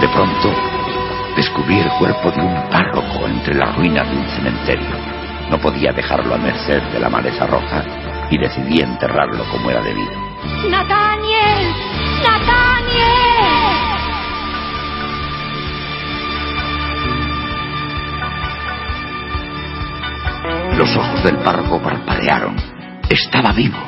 De pronto, descubrí el cuerpo de un párroco entre las ruinas de un cementerio. No podía dejarlo a merced de la maleza roja y decidí enterrarlo como era debido. ¡Nathaniel! ¡Nathaniel! Los ojos del párroco parpadearon. Estaba vivo.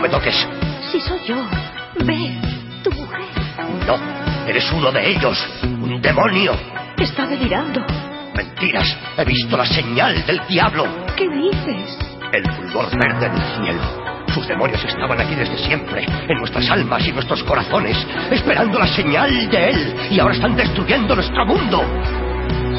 No me toques. Sí, soy yo. Ve, tu mujer. No, eres uno de ellos. Un demonio. Está delirando. Mentiras. He visto la señal del diablo. ¿Qué dices? El fulgor verde del cielo. Sus demonios estaban aquí desde siempre, en nuestras almas y nuestros corazones, esperando la señal de él. Y ahora están destruyendo nuestro mundo.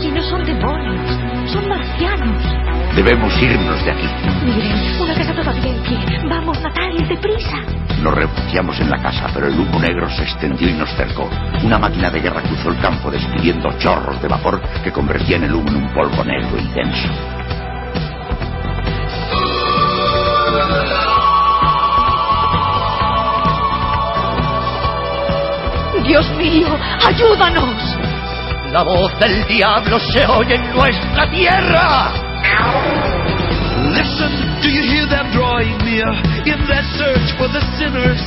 Si no son demonios, son marcianos. Debemos irnos de aquí. Miren, una casa todavía en pie. Vamos, Nathaniel, deprisa. Nos refugiamos en la casa, pero el humo negro se extendió y nos cercó. Una máquina de guerra cruzó el campo despidiendo chorros de vapor que convertían el humo en un polvo negro y denso. Dios mío, ayúdanos. La voz del diablo se oye en nuestra tierra. Listen, do you hear them drawing near in their search for the sinners?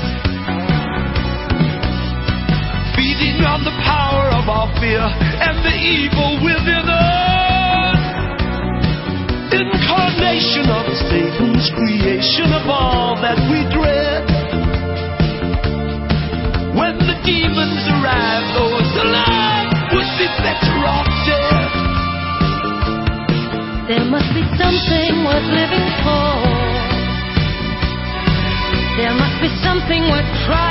Feeding on the power of our fear and the evil within us. Incarnation of Satan's creation of all that we dread. When the demons arrive, those oh, alive living for. There must be something worth trying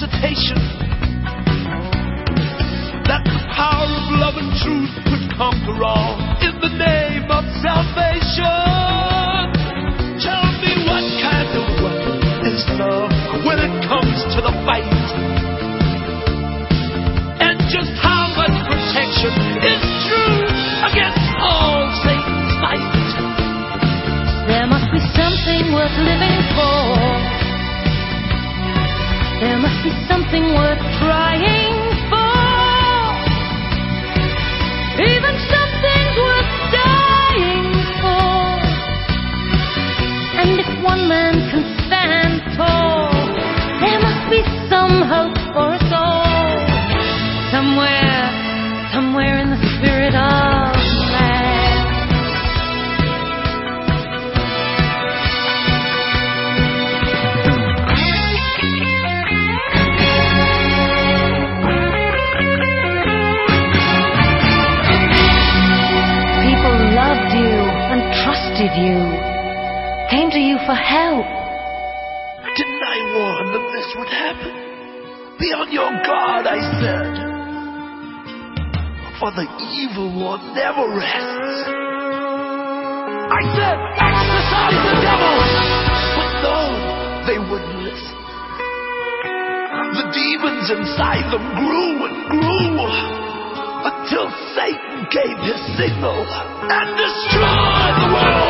hesitation that the power of love and truth could conquer all in the name of salvation. Tell me what kind of weapon is love when it comes to the fight? And just how much protection is true against all Satan's might? There must be something worth living for. Be something worth trying Didn't I warn them this would happen? Be on your guard, I said. For the evil one never rests. I said, exorcise the devil! But no, they wouldn't listen. The demons inside them grew and grew until Satan gave his signal and destroyed the world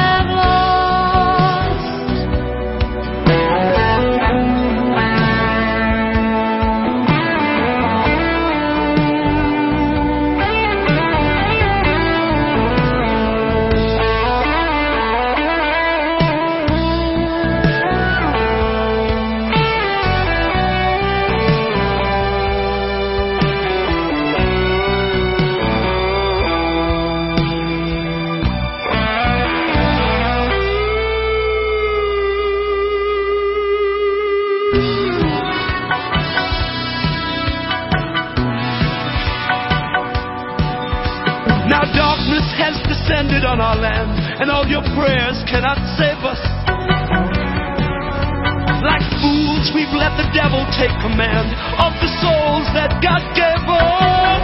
we've let the devil take command of the souls that God gave us.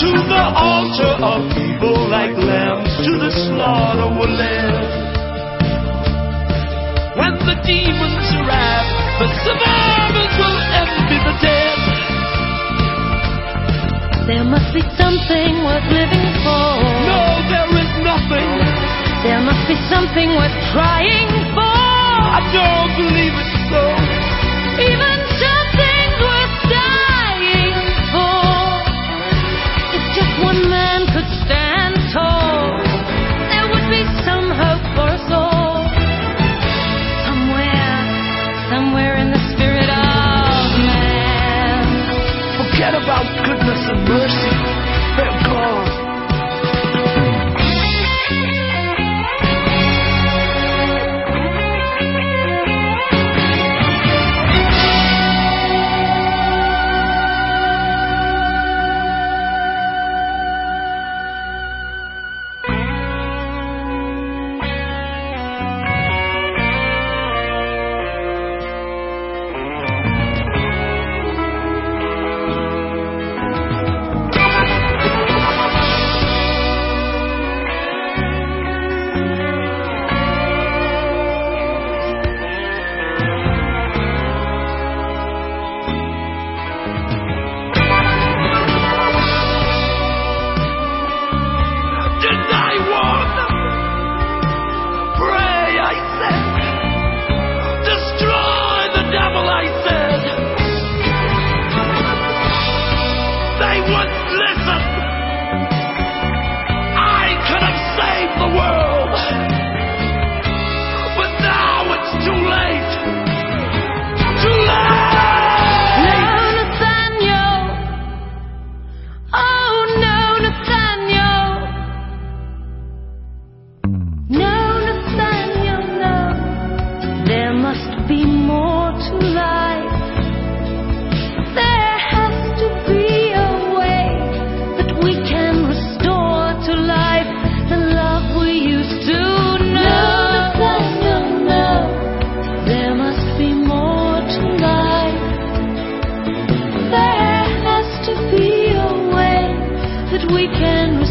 To the altar of evil, like lambs, to the slaughter we're led. When the demons arrive, the survivors will envy the dead. There must be something worth living for. No, there is nothing. There must be something worth trying for. I don't believe it. Even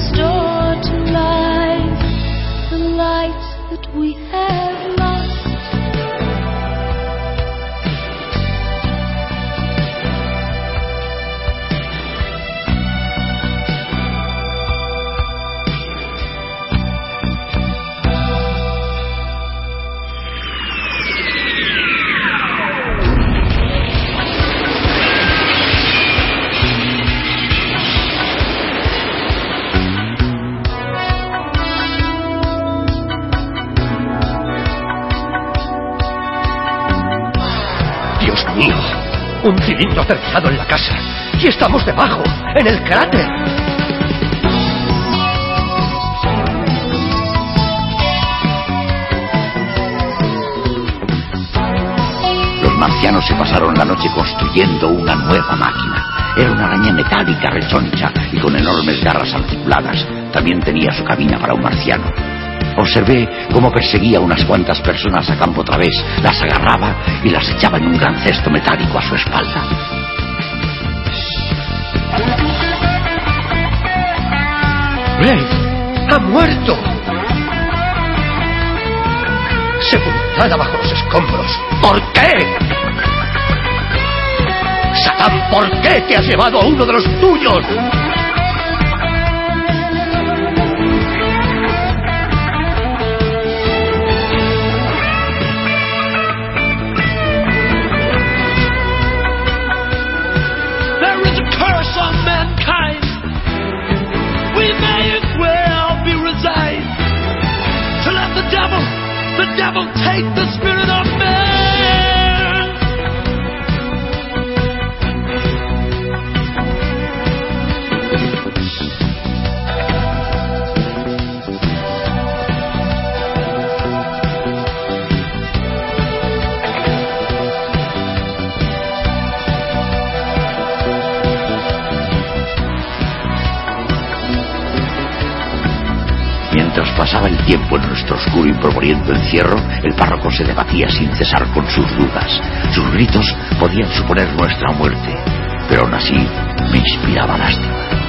story un cilindro aterrizado en la casa. Y estamos debajo, en el cráter. Los marcianos se pasaron la noche construyendo una nueva máquina. Era una araña metálica rechoncha y con enormes garras articuladas. También tenía su cabina para un marciano. Observé cómo perseguía a unas cuantas personas a campo través, las agarraba y las echaba en un gran cesto metálico a su espalda. Blade ha muerto. Sepultada bajo los escombros. ¿Por qué? Satán, ¿por qué te has llevado a uno de los tuyos? Pasaba el tiempo en nuestro oscuro y polvoriento encierro, el párroco se debatía sin cesar con sus dudas. Sus gritos podían suponer nuestra muerte, pero aún así me inspiraba lástima.